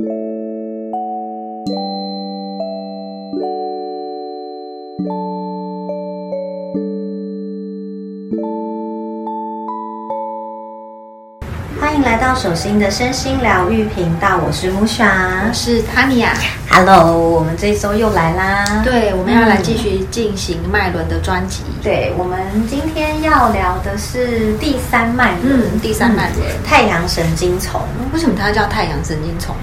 欢迎来到手心的身心疗愈频道，我是木爽，我是 Tania。Hello，我们这一周又来啦。对，我们要来继续进行脉轮的专辑。对，我们今天要聊的是第三脉轮，嗯第三脉轮太阳神经丛，为什么它叫太阳神经丛？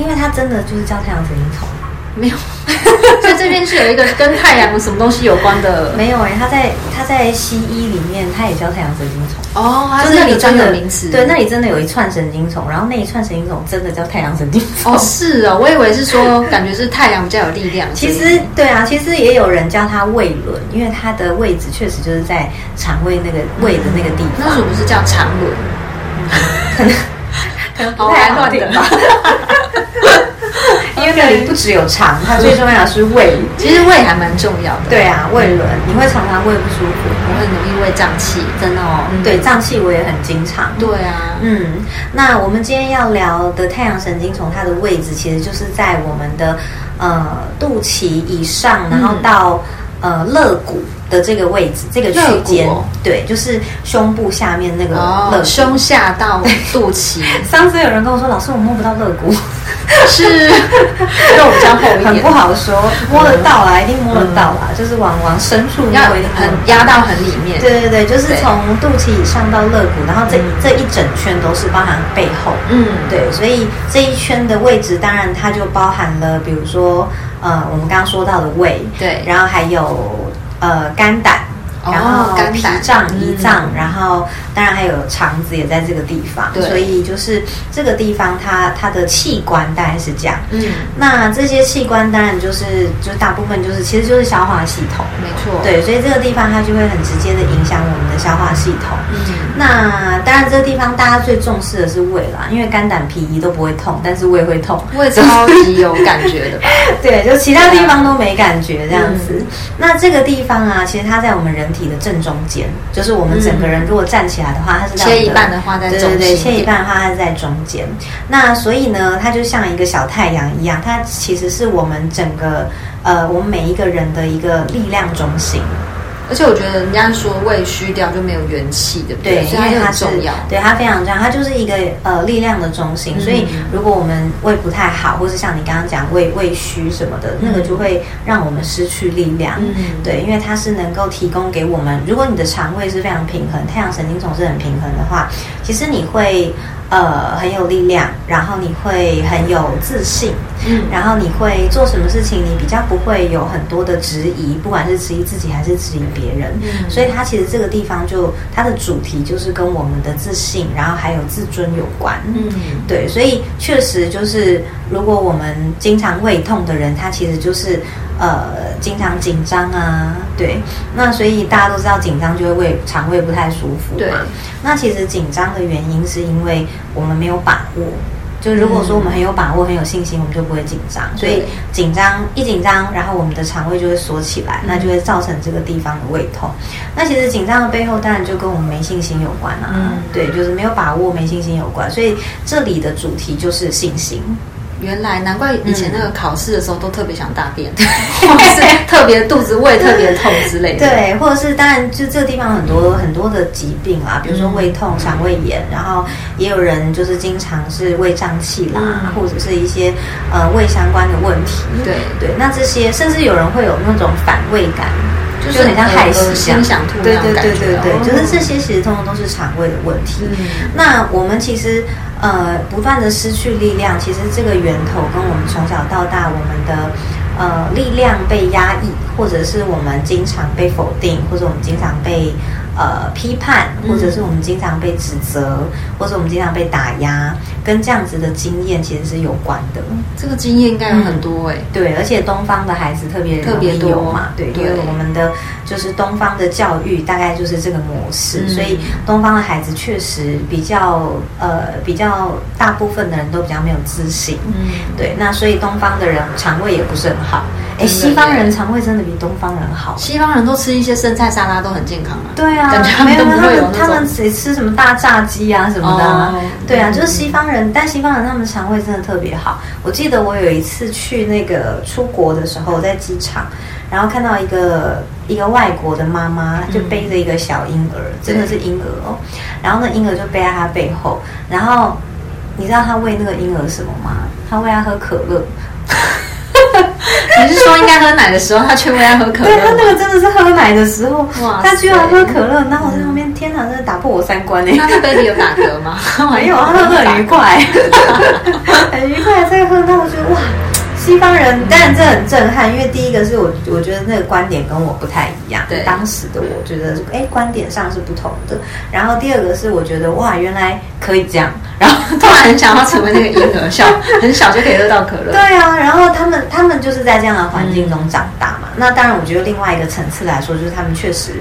因为它真的就是叫太阳神经丛。没有，所以这边是有一个跟太阳什么东西有关的。没有哎、它在它在西医里面，它也叫太阳神经丛。哦，它就是那里专真的有名词。对，那里真的有一串神经丛，然后那一串神经丛真的叫太阳神经丛。哦是哦，我以为是说感觉是太阳比较有力量。其实对啊，其实也有人叫它胃轮，因为它的位置确实就是在肠胃那个胃的那个地方。那时候不是叫肠轮？可能不太好听吧。因为那里不只有肠，它最重要的是胃。其实胃还蛮重要的。对啊，胃轮你会常常胃不舒服，我很容易胃胀气。真的哦。嗯对，胀气我也很经常。对啊，嗯，那我们今天要聊的太阳神经丛，它的位置其实就是在我们的呃肚脐以上，然后到、呃肋骨的这个位置，这个区间，对，就是胸部下面那个肋哦，胸下到肚脐。上次有人跟我说，老师我摸不到肋骨，是。肉比较厚一点。很不。好说，摸得到啦，一定摸得到啦，就是往往深处摸很压到很里面。对对对，就是对。从肚脐以上到肋骨，然后这、嗯。这一整圈都是包含背后。嗯，对，所以这一圈的位置，当然它就包含了，比如说，呃，我们刚刚说到的胃，对。然后还有呃肝胆，哦然后脾脏、嗯胰脏，然后当然还有肠子也在这个地方，对所以就是这个地方它它的器官大概是这样。嗯，那这些器官当然就是就大部分就是其实就是消化系统，没错。，对，所以这个地方它就会很直接的影响我们的消化系统。嗯，那当然，这个地方大家最重视的是胃啦，因为肝胆脾胰都不会痛，但是胃会痛。胃超级有感觉的吧？对，就其他地方都没感觉这样子。嗯那这个地方啊，其实它在我们人体的正中间，就是我们整个人如果站起来的话，它是在我们切一半的话在对中对对，对切一半的话它是在中间。那所以呢，它就像一个小太阳一样，它其实是我们整个呃，我们每一个人的一个力量中心。而且我觉得人家说胃虚掉就没有元气，对不对，所以它就因为它重要。对它非常重要，它就是一个呃力量的中心。嗯所以如果我们胃不太好，或是像你刚刚讲胃胃虚什么的，那个就会让我们失去力量。嗯对，因为它是能够提供给我们，如果你的肠胃是非常平衡，太阳神经丛是很平衡的话，其实你会呃很有力量，然后你会很有自信，嗯然后你会做什么事情，你比较不会有很多的质疑，不管是质疑自己还是质疑别人。嗯所以它其实这个地方就它的主题就是跟我们的自信，然后还有自尊有关。嗯，对，所以确实就是，如果我们经常胃痛的人，他其实就是呃经常紧张啊，对。那所以大家都知道紧张就会胃肠胃不太舒服对嘛。那其实紧张的原因是因为我们没有把握。就如果说我们很有把握、很有信心，我们就不会紧张。所以紧张一紧张，然后我们的肠胃就会缩起来，那就会造成这个地方的胃痛。那其实紧张的背后，当然就跟我们没信心有关啊。嗯对，就是没有把握、没信心有关。所以这里的主题就是信心。原来难怪以前那个考试的时候都特别想大便，或者是特别肚子胃特别痛之类的。对，或者是当然，就这个地方很多很多的疾病啊，比如说胃痛、肠胃炎，然后也有人就是经常是胃胀气啦，嗯或者是一些呃胃相关的问题。对对，那这些甚至有人会有那种反胃感。就是就很像害恶死想吐那对对对对对，哦就是这些其实通通都是肠胃的问题。嗯那我们其实呃不断的失去力量，其实这个源头跟我们从小到大我们的呃力量被压抑，或者是我们经常被否定，或者我们经常被呃批判，或者是我们经常被指责，或者我们经常被打压，跟这样子的经验其实是有关的。这个经验应该有很多哎、对，而且东方的孩子特别特别多。嘛，对，因为我们的就是东方的教育大概就是这个模式，嗯。所以东方的孩子确实比较呃比较大部分的人都比较没有自信，嗯，对，那所以东方的人肠胃也不是很好。哎，西方人肠胃真的比东方人好。西方人都吃一些生菜沙拉都很健康啊。对啊，感觉他们都不会有那种。他们只吃什么大炸鸡啊什么的。对啊，就是西方人，但西方人他们肠胃真的特别好。我记得我有一次去那个出国的时候，在机场，然后看到一个一个外国的妈妈，就背着一个小婴儿，真的是婴儿哦。然后那婴儿就背在她背后，然后你知道他喂那个婴儿什么吗？他喂他喝可乐。你是说应该喝奶的时候，他却不爱喝可乐？对他那个真的是喝奶的时候，哇他居然喝可乐。然后我在旁边，天哪，真的打破我三观哎！他的 baby 有打嗝吗？没有，他喝的很愉快，很愉快在喝。那我觉得哇。西方人当然这很震撼，因为第一个是我我觉得那个观点跟我不太一样，对当时的我觉得哎观点上是不同的。然后第二个是我觉得哇原来可以这样，然后突然很想要成为那个婴儿，小 很小就可以喝到可乐。对啊，然后他们他们就是在这样的环境中长大嘛。那当然我觉得另外一个层次来说，就是他们确实。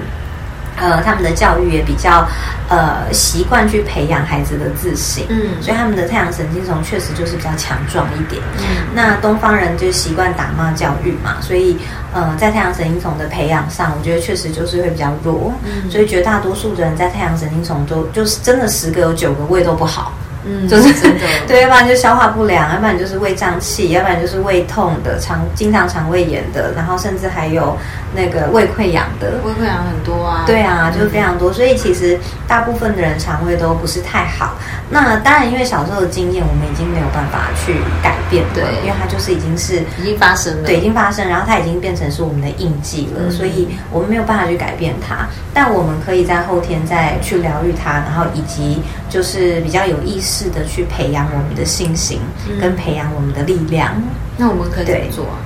呃，他们的教育也比较，呃，习惯去培养孩子的自信，嗯，所以他们的太阳神经丛确实就是比较强壮一点。嗯，那东方人就习惯打骂教育嘛，所以，呃，在太阳神经丛的培养上，我觉得确实就是会比较弱。嗯，所以绝大多数的人在太阳神经丛都就是真的十个有九个胃都不好。嗯，就是真的，对，要不然就消化不良，要不然就是胃胀气，要不然就是胃痛的，肠经常肠胃炎的，然后甚至还有那个胃溃疡的，胃溃疡很多啊，对啊，就是非常多，所以其实大部分的人肠胃都不是太好。那当然，因为小时候的经验，我们已经没有办法去改变，对，因为它就是已经是已经发生了，对，已经发生，然后它已经变成是我们的印记了，所以我们没有办法去改变它，但我们可以在后天再去疗愈它，然后以及就是比较有意识的去培养我们的信心，跟培养我们的力量。那我们可以怎么做啊？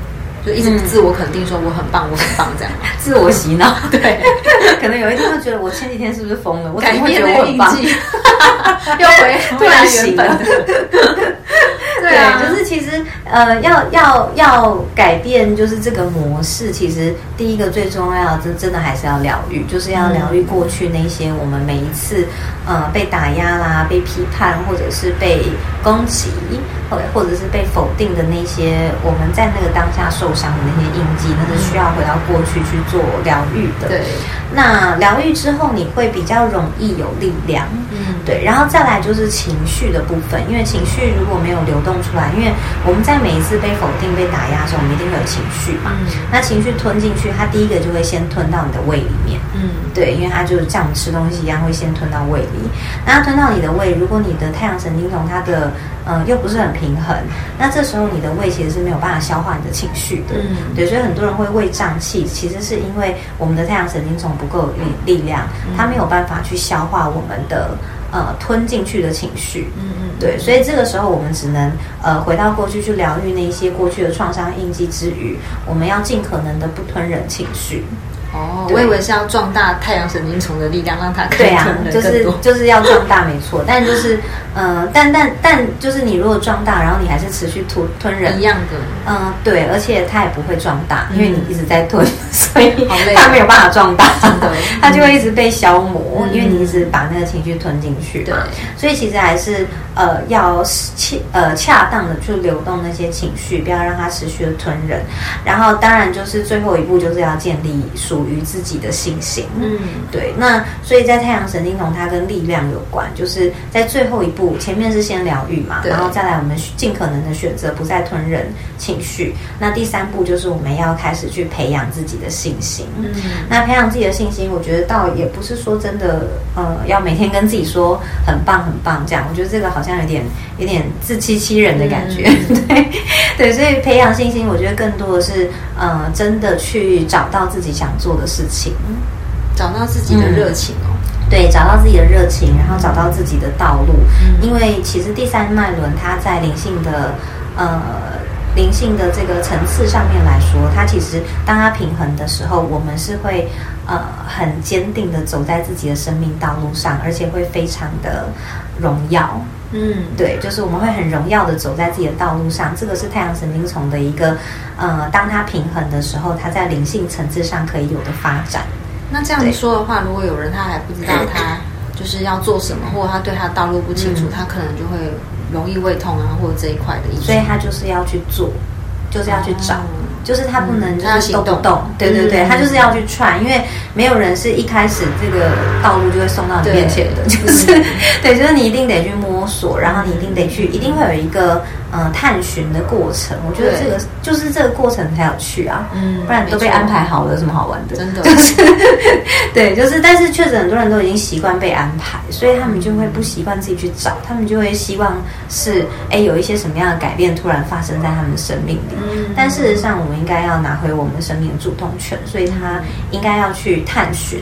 就一直自我肯定，说我很棒，我很棒，这样 自我洗脑。对，可能有一天会觉得我前几天是不是疯了？我怎么会觉得我很棒，又回突然醒了。对啊，就是其实呃，要要要改变，就是这个模式。其实第一个最重要，真真的还是要疗愈，就是要疗愈过去那些我们每一次呃被打压啦、被批判，或者是被攻击，或或者是被否定的那些我们在那个当下受伤的那些印记，那是需要回到过去去做疗愈的。对，那疗愈之后，你会比较容易有力量。嗯，对，然后再来就是情绪的部分，因为情绪如果没有流动。出来，因为我们在每一次被否定、被打压的时候，我们一定会有情绪嘛。嗯那情绪吞进去，它第一个就会先吞到你的胃里面。嗯，对，因为它就是像我们吃东西一样，会先吞到胃里。那它吞到你的胃，如果你的太阳神经丛它的呃又不是很平衡，那这时候你的胃其实是没有办法消化你的情绪的。嗯，对，所以很多人会胃胀气，其实是因为我们的太阳神经丛不够力力量，它没有办法去消化我们的。呃，吞进去的情绪，嗯嗯，对，所以这个时候我们只能呃回到过去去疗愈那些过去的创伤印记之余，我们要尽可能的不吞忍情绪。哦，我以为是要壮大太阳神经丛的力量，让它可以吞的就是就是要壮大，没错。但就是，呃，但但但就是你如果壮大，然后你还是持续吞吞人一样的，嗯，对，而且它也不会壮大，因为你一直在吞，所以它没有办法壮大，它就会一直被消磨，因为你一直把那个情绪吞进去嘛。所以其实还是呃要恰呃恰当的去流动那些情绪，不要让它持续的吞人。然后当然就是最后一步就是要建立属。于自己的信心，嗯，对，那所以在太阳神经丛，它跟力量有关，就是在最后一步，前面是先疗愈嘛，然后再来我们尽可能的选择不再吞忍情绪。那第三步就是我们要开始去培养自己的信心。嗯，那培养自己的信心，我觉得倒也不是说真的，呃，要每天跟自己说很棒很棒这样。我觉得这个好像有点有点自欺欺人的感觉。对对，所以培养信心，我觉得更多的是，呃，真的去找到自己想做。的事情，找到自己的热情哦，对，找到自己的热情，然后找到自己的道路。因为其实第三脉轮，它在灵性的呃灵性的这个层次上面来说，它其实当它平衡的时候，我们是会呃很坚定的走在自己的生命道路上，而且会非常的荣耀。嗯，对，就是我们会很荣耀的走在自己的道路上，这个是太阳神经丛的一个，呃，当它平衡的时候，它在灵性层次上可以有的发展。那这样说的话，如果有人他还不知道他 就是要做什么，或者他对他道路不清楚，他可能就会容易胃痛啊，或者这一块的。所以他就是要去做，就是要去找。就是他不能就是行动动不动，对对对，嗯他就是要去串，因为没有人是一开始这个道路就会送到你面前的，就是对，就是你一定得去摸索，然后你一定得去，一定会有一个呃探寻的过程。我觉得这个就是这个过程才有趣啊，嗯不然都被安排好了，有什么好玩的？真的就是对，就是，但是确实很多人都已经习惯被安排，所以他们就会不习惯自己去找，他们就会希望是哎有一些什么样的改变突然发生在他们的生命里。嗯但事实上，我们应该要拿回我们的生命的主动权，所以他应该要去探寻，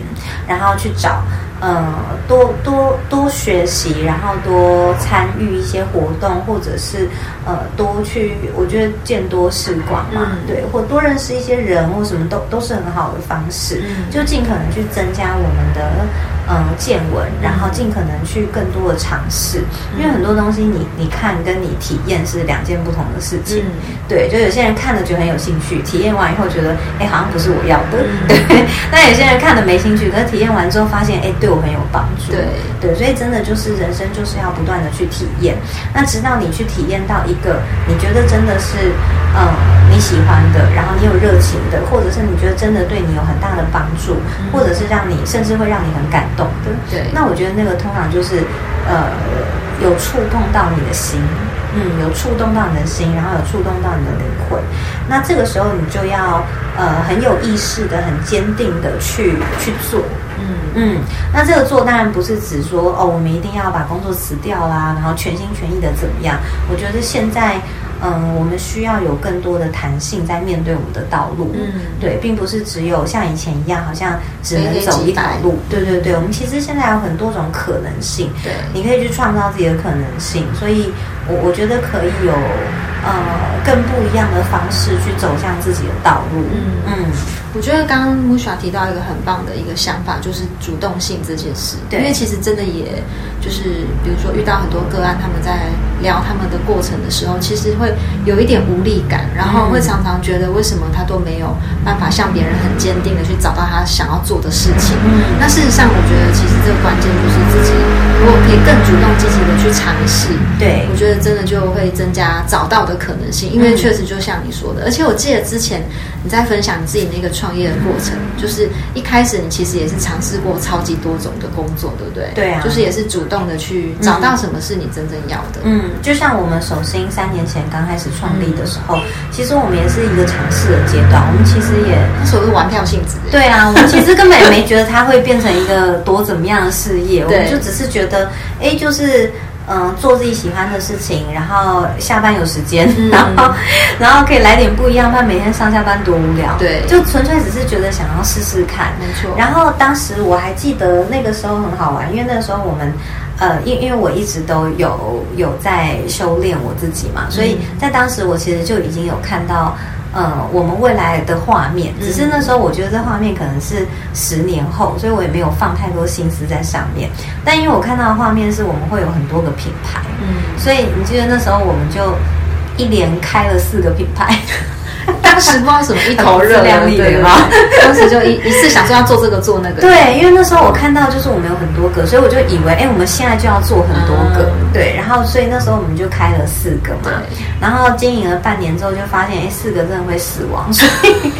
然后去找，呃，多多多学习，然后多参与一些活动，或者是呃多去，我觉得见多识广嘛，嗯。对，或多认识一些人或什么都都是很好的方式，嗯。就尽可能去增加我们的呃见闻，然后尽可能去更多的尝试，因为很多东西你你看跟你体验是两件不同的事情。嗯。对，就有些人看了觉得很有兴趣，体验完以后觉得，哎，好像不是我要的。嗯。对，那有些人看了没兴趣，可是体验完之后发现，哎，对我很有帮助。对。对，所以真的就是人生就是要不断的去体验，那直到你去体验到一个你觉得真的是，嗯，你喜欢的，然后你有热情的，或者是你觉得真的对你有很大的帮助，或者是让你甚至会让你很感动的。对那我觉得那个通常就是，呃，有触碰到你的心，嗯，有触动到你的心，然后有触动到你的灵魂。那这个时候你就要呃很有意识的、很坚定的去去做。嗯嗯，那这个做当然不是指说哦，我们一定要把工作辞掉啦，然后全心全意的怎么样？我觉得现在，嗯，我们需要有更多的弹性在面对我们的道路。嗯对，并不是只有像以前一样，好像只能走一条路。对对对，我们其实现在有很多种可能性。对你可以去创造自己的可能性，所以我我觉得可以有呃更不一样的方式去走向自己的道路。嗯嗯，我觉得刚刚 Musha 提到一个很棒的一个想法，就是主动性这件事。对因为其实真的也就是，比如说遇到很多个案，他们在聊他们的过程的时候，其实会有一点无力感，然后会常常觉得为什么他都没有办法像别人很坚定的去找到他想要做的事情。嗯那事实上，我觉得其实这个关键就是自己如果可以更主动积极的去尝试，对我觉得真的就会增加找到的可能性，因为嗯确实就像你说的，而且我记得之前你在分享你自己那个创业的过程，就是一开始你其实也是尝试过超级多种的工作，对不对？对啊就是也是主动的去找到什么是你真正要的。嗯，就像我们手心三年前刚开始创立的时候，其实我们也是一个尝试的阶段，我们其实也。那时候是玩票性质的，对啊，我们其实根本也没觉得它会变成一个多怎么样的事业，我们就只是觉得，哎，就是嗯、呃做自己喜欢的事情，然后下班有时间，嗯 然后然后可以来点不一样，不然每天上下班多无聊。对就纯粹只是觉得想要试试看。没错。然后当时我还记得那个时候很好玩，因为那个时候我们。呃，因因为我一直都有有在修炼我自己嘛，所以在当时我其实就已经有看到，呃，我们未来的画面。只是那时候我觉得这画面可能是十年后，所以我也没有放太多心思在上面。但因为我看到的画面是我们会有很多个品牌，嗯，所以你记得那时候我们就一连开了四个品牌。当时不知道什么一头热量力 对对吧？当时就一一次想说要做这个做那个，对，因为那时候我看到就是我们有很多个，所以我就以为，哎，我们现在就要做很多个，嗯。对，然后所以那时候我们就开了四个嘛。对，然后经营了半年之后就发现，哎，四个真的会死亡，所以。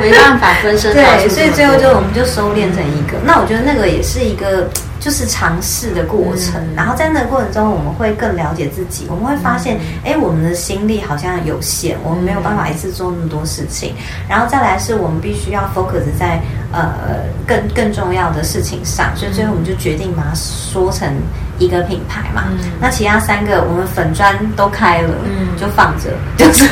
没办法分身逃对，所以最后就我们就收敛成一个。那我觉得那个也是一个就是尝试的过程，嗯。然后在那个过程中，我们会更了解自己，我们会发现，哎、我们的心力好像有限，我们没有办法一次做那么多事情。然后再来是我们必须要 focus 在呃更更重要的事情上，所以最后我们就决定把它说成一个品牌嘛。嗯那其他三个我们粉砖都开了，嗯就放着，就是。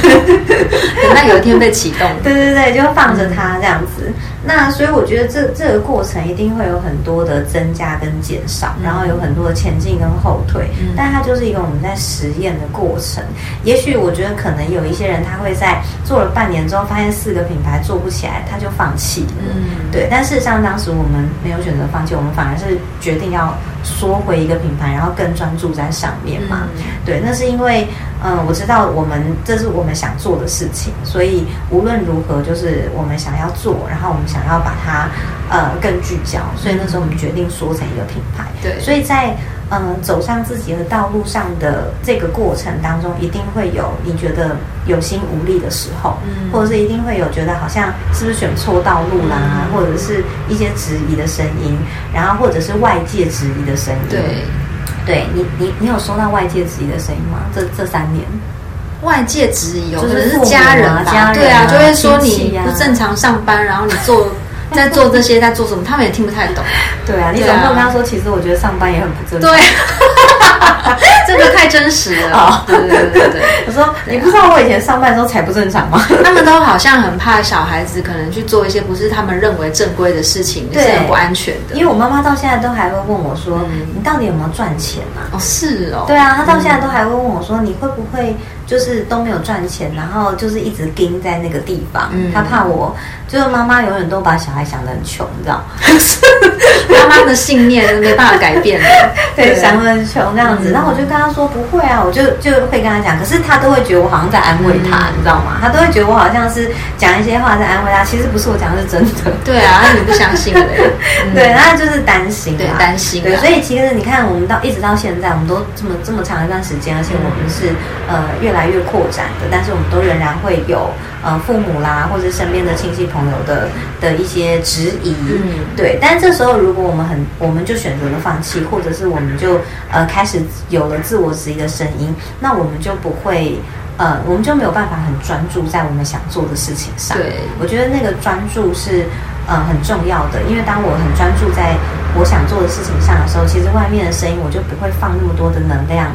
等到有一天被启动，对对对，就放着它这样子。那所以我觉得这这个过程一定会有很多的增加跟减少，嗯然后有很多的前进跟后退，嗯但它就是一个我们在实验的过程。也许我觉得可能有一些人他会在做了半年之后，发现四个品牌做不起来，他就放弃了。嗯，对，但事实上当时我们没有选择放弃，我们反而是决定要缩回一个品牌，然后更专注在上面嘛。嗯对，那是因为，嗯、我知道我们这是我们想做的事情，所以无论如何，就是我们想要做，然后我们想要把它呃更聚焦，所以那时候我们决定缩成一个品牌。对所以在嗯，走上自己的道路上的这个过程当中，一定会有你觉得有心无力的时候，嗯。或者是一定会有觉得好像是不是选错道路啦，嗯。或者是一些质疑的声音，然后或者是外界质疑的声音。对，对你，你你有收到外界质疑的声音吗？这这三年，外界质疑有可能是家人吧，家人啊对啊，就会说你不正常上班，然后你做 在做这些在做什么，他们也听不太懂。对啊，你总不能跟他说，其实我觉得上班也很不正常。对，这个太真实了。哦对对对对对。我说你不知道我以前上班的时候才不正常吗？他们都好像很怕小孩子可能去做一些不是他们认为正规的事情，是很不安全的。因为我妈妈到现在都还会问我说，嗯你到底有没有赚钱啊？哦是哦，对啊，她到现在都还会问我说，你会不会就是都没有赚钱，然后就是一直盯在那个地方？嗯她怕我，就是妈妈永远都把小孩想得很穷，你知道？妈妈的信念没办法改变 的。对，啊想得很穷这样子。嗯然后我就跟他说不会啊，我就就会跟他讲，可是他都会觉得我好像在安慰他，嗯你知道吗？他都会觉得我好像是讲一些话在安慰他，其实不是我讲的是真的。对啊，那你不相信嘞？嗯对，那就是担心对担心啊对，所以其实你看，我们到一直到现在，我们都这么这么长一段时间，而且我们是呃越来越扩展的，但是我们都仍然会有呃父母啦，或者身边的亲戚朋友的的一些质疑，嗯对。但是这时候，如果我们很，我们就选择了放弃，或者是我们就呃开始有了自我质疑的声音，那我们就不会。呃，我们就没有办法很专注在我们想做的事情上。对我觉得那个专注是呃很重要的，因为当我很专注在我想做的事情上的时候，其实外面的声音我就不会放那么多的能量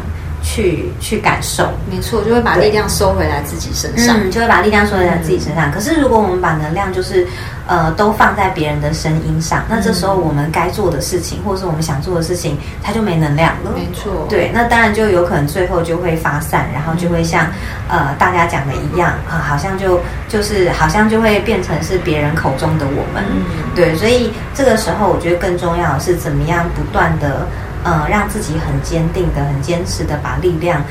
去去感受。没错，就会把力量收回来自己身上。嗯，就会把力量收回来自己身上。可是如果我们把能量就是呃都放在别人的声音上，那这时候我们该做的事情，或者是我们想做的事情，它就没能量了。没错，对，那当然就有可能最后就会发散，然后就会像、呃大家讲的一样啊，好像就就是好像就会变成是别人口中的我们。嗯对，所以这个时候我觉得更重要的是怎么样不断的呃让自己很坚定的、很坚持的把力量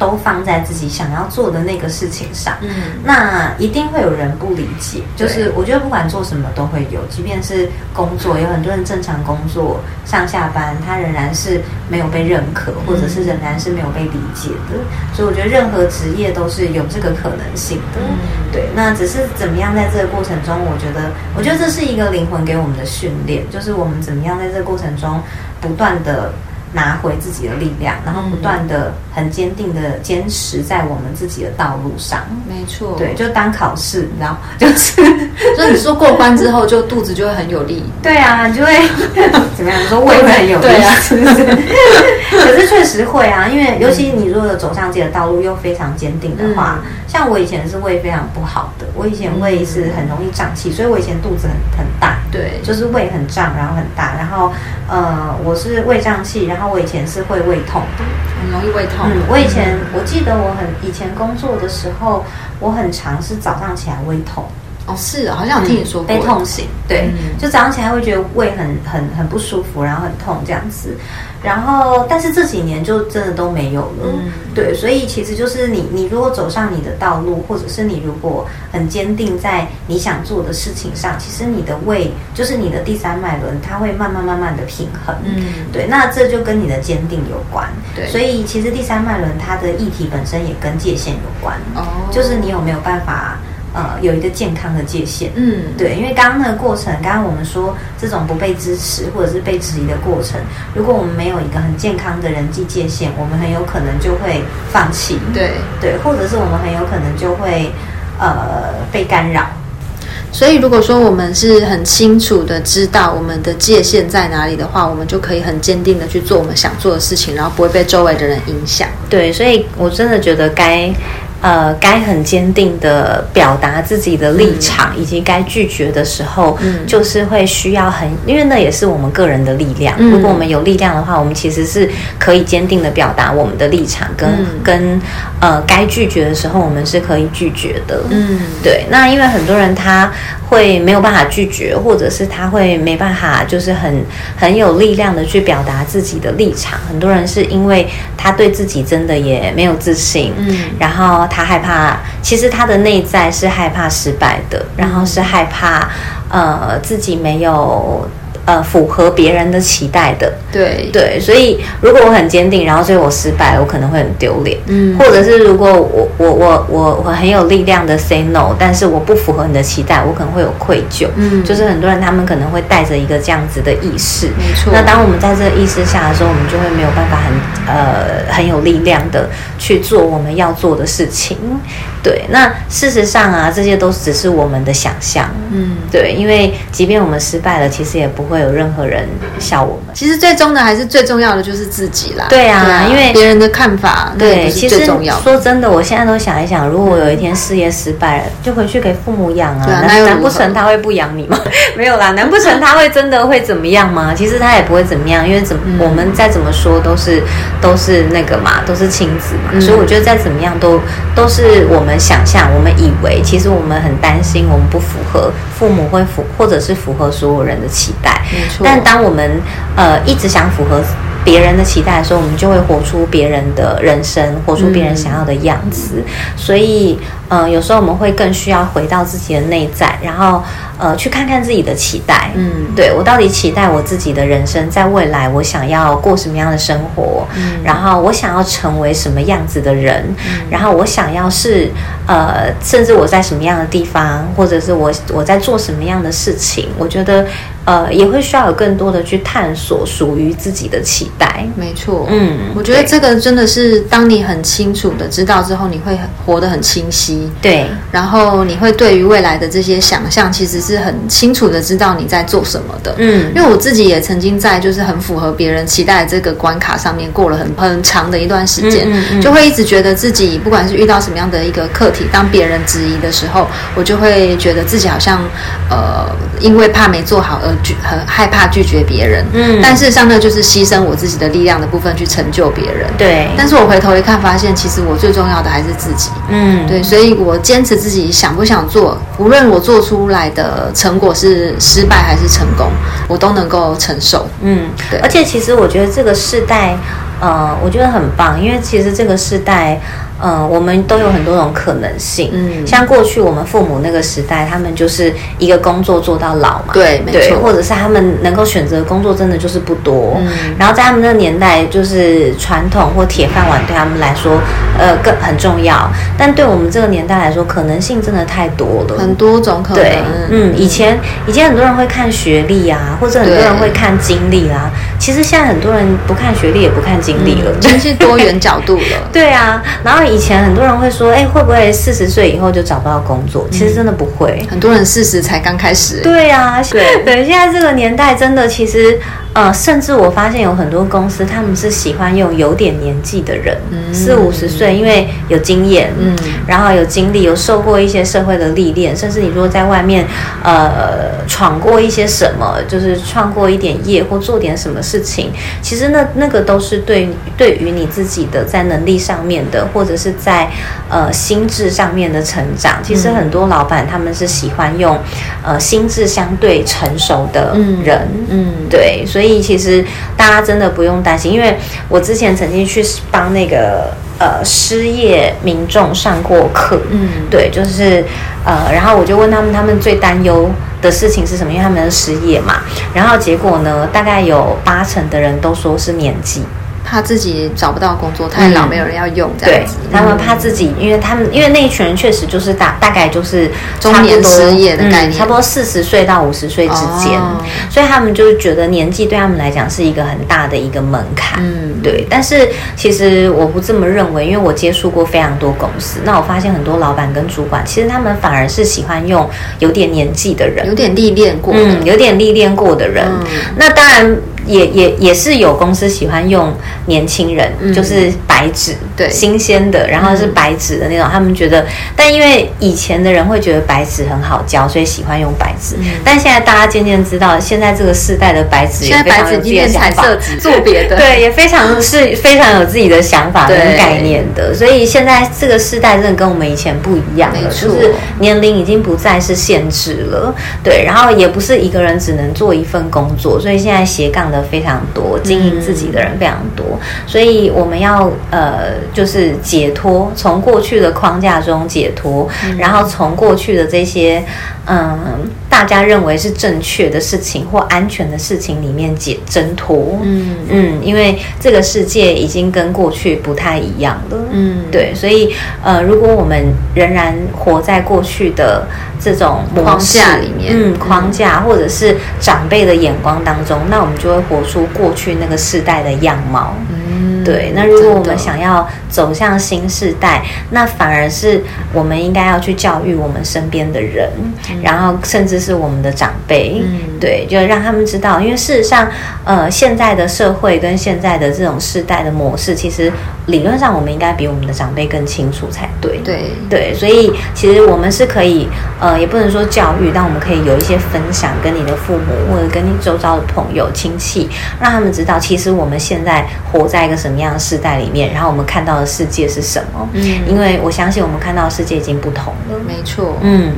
都放在自己想要做的那个事情上。嗯，那一定会有人不理解，就是我觉得不管做什么都会有，即便是工作，有很多人正常工作上下班，他仍然是没有被认可，或者是仍然是没有被理解的。所以我觉得任何职业都是有这个可能性的。嗯对，那只是怎么样在这个过程中，我觉得，我觉得这是一个灵魂给我们的训练，就是我们怎么样在这个过程中不断的。拿回自己的力量，然后不断的很坚定的坚持在我们自己的道路上。没错，对，就当考试，你知道，就是 所以你说过关之后，就肚子就会很有力。对啊，你就会 怎么样？你说胃会很有力，对啊是不是？可是确实会啊，因为尤其你如果走上自己的道路又非常坚定的话，嗯像我以前是胃非常不好的，我以前胃是很容易胀气，所以我以前肚子很很大。对，就是胃很胀，然后很大，然后呃，我是胃胀气，然后我以前是会胃痛的，很容易胃痛。嗯，我以前我记得我很以前工作的时候，我很常是早上起来胃痛，哦，是哦，好像有听你说过。被痛醒，对，嗯就早上起来会觉得胃很很很不舒服，然后很痛这样子。然后，但是这几年就真的都没有了。嗯对，所以其实就是你，你如果走上你的道路，或者是你如果很坚定在你想做的事情上，其实你的胃就是你的第三脉轮，它会慢慢慢慢的平衡。嗯，对，那这就跟你的坚定有关。对所以其实第三脉轮它的议题本身也跟界限有关。哦就是你有没有办法呃有一个健康的界限？嗯，对，因为刚刚那个过程，刚刚我们说这种不被支持或者是被质疑的过程，如果我们没有一个很健康的人际界限，我们很有可能就会放弃。对。对，或者是我们很有可能就会呃被干扰。所以，如果说我们是很清楚的知道我们的界限在哪里的话，我们就可以很坚定的去做我们想做的事情，然后不会被周围的人影响。对，所以我真的觉得该。呃，该很坚定的表达自己的立场，以及该拒绝的时候，嗯就是会需要很，因为那也是我们个人的力量。嗯如果我们有力量的话，我们其实是可以坚定的表达我们的立场，跟、嗯跟呃该拒绝的时候，我们是可以拒绝的。嗯，对，那因为很多人他会没有办法拒绝，或者是他会没办法，就是很很有力量的去表达自己的立场。很多人是因为他对自己真的也没有自信，嗯然后他害怕，其实他的内在是害怕失败的，然后是害怕呃自己没有。呃符合别人的期待的。对对，所以如果我很坚定，然后最后我失败了，我可能会很丢脸。嗯或者是如果我我我我我很有力量的 say no，但是我不符合你的期待，我可能会有愧疚。嗯就是很多人他们可能会带着一个这样子的意识。没错那当我们在这个意识下的时候，我们就会没有办法很呃很有力量的去做我们要做的事情。对，那事实上啊，这些都只是我们的想象。嗯。对，因为即便我们失败了，其实也不会有任何人笑我们。其实最终的还是最重要的就是自己啦。对啊因为别人的看法，对，其实最重要。说真的，我现在都想一想，如果我有一天事业失败了，就回去给父母养啊。啊难难不成他会不养你吗？没有啦，难不成他会真的会怎么样吗？其实他也不会怎么样，因为怎么、嗯我们再怎么说都是都是那个嘛，都是亲子嘛，嗯所以我觉得再怎么样都都是我们想象，我们以为，其实我们很担心我们不符合父母会符或者是符合所有人的期待。没错但当我们呃一直想符合别人的期待的时候，我们就会活出别人的人生，活出别人想要的样子。所以，呃，有时候我们会更需要回到自己的内在，然后呃去看看自己的期待。嗯对我到底期待我自己的人生，在未来我想要过什么样的生活，嗯然后我想要成为什么样子的人，然后我想要是呃，甚至我在什么样的地方，或者是我我在做什么样的事情，我觉得呃也会需要有更多的去探索属于自己的期待。没错，嗯我觉得这个真的是当你很清楚的知道之后，你会活得很清晰，对，然后你会对于未来的这些想象，其实是很清楚的知道你在做什么的。嗯因为我自己也曾经在就是很符合别人期待的这个关卡上面过了很很长的一段时间，嗯嗯嗯就会一直觉得自己不管是遇到什么样的一个课题，当别人质疑的时候，我就会觉得自己好像呃因为怕没做好而拒很害怕拒绝别人，嗯但事实上呢，就是牺牲我自己的力量的部分去成就别人。对，但是我回头一看，发现其实我最重要的还是自己。嗯对，所以我坚持自己想不想做，无论我做出来的成果是失败还是成功，我都能够承受。嗯对，而且其实我觉得这个世代，呃，我觉得很棒，因为其实这个世代。呃，我们都有很多种可能性。嗯像过去我们父母那个时代，他们就是一个工作做到老嘛，对没错或者是他们能够选择的工作真的就是不多。嗯然后在他们那个年代，就是传统或铁饭碗对他们来说，呃，更很重要。但对我们这个年代来说，可能性真的太多了，很多种可能。对，嗯，以前以前很多人会看学历啊，或者很多人会看经历啦。其实现在很多人不看学历，也不看经历了。真是多元角度了。对啊，然后以前很多人会说，哎，会不会四十岁以后就找不到工作？其实真的不会。很多人四十才刚开始。对啊，对对，现在这个年代真的，其实呃，甚至我发现有很多公司他们是喜欢用有点年纪的人，四五十岁，因为有经验，嗯然后有经历，有受过一些社会的历练，甚至你如果在外面呃闯过一些什么，就是创过一点业或做点什么事情，其实那那个都是对对于你自己的在能力上面的，或者是在呃心智上面的成长。其实很多老板他们是喜欢用呃心智相对成熟的嗯人，嗯，对，所以其实大家真的不用担心，因为我之前曾经去帮那个呃失业民众上过课，嗯。对，就是呃，然后我就问他们，他们最担忧的事情是什么？因为他们失业嘛，然后结果呢，大概有八成的人都说是年纪，怕自己找不到工作，太老嗯没有人要用，这样对子。他们怕自己，因为他们因为那一群人确实就是大大概就是中年失业的概念嗯差不多四十岁到五十岁之间，哦所以他们就是觉得年纪对他们来讲是一个很大的一个门槛。嗯对，但是其实我不这么认为，因为我接触过非常多公司，那我发现很多老板跟主管，其实他们反而是喜欢用有点年纪的人，有点历练过的。嗯，有点历练过的人。嗯那当然也也也是有公司喜欢用年轻人，嗯就是白纸，对新鲜的，然后是白纸的那种。他们觉得，但因为以前的人会觉得白纸很好教，所以喜欢用白纸。嗯但现在大家渐渐知道，现在这个世代的白纸也现在非常的想法彩色纸，做别的。对，也非常是非常有自己的想法跟概念的，所以现在这个世代真的跟我们以前不一样了，就是年龄已经不再是限制了，对，然后也不是一个人只能做一份工作，所以现在斜杠的非常多，经营自己的人非常多，所以我们要呃就是解脱，从过去的框架中解脱，然后从过去的这些嗯。大大家认为是正确的事情或安全的事情里面解挣脱。嗯嗯，因为这个世界已经跟过去不太一样了。嗯，对，所以呃，如果我们仍然活在过去的这种模框式架里面嗯，框架或者是长辈的眼光当中，那我们就会活出过去那个世代的样貌。嗯对，那如果我们想要走向新时代，那反而是我们应该要去教育我们身边的人，然后甚至是我们的长辈，嗯对，就让他们知道，因为事实上，呃，现在的社会跟现在的这种世代的模式，其实理论上我们应该比我们的长辈更清楚才对。对对，所以其实我们是可以，呃，也不能说教育，但我们可以有一些分享，跟你的父母或者跟你周遭的朋友、亲戚，让他们知道，其实我们现在活在一个什么样的时代里面，然后我们看到的世界是什么。嗯因为我相信我们看到的世界已经不同了。没错。嗯，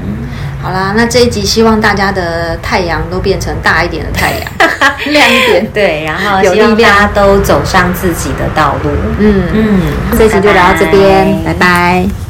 好啦，那这一集希望大家的太阳都变成大一点的太阳，亮一点。对，然后有希望大家都走上自己的道路。嗯。嗯，这集就聊到这边，拜拜。拜拜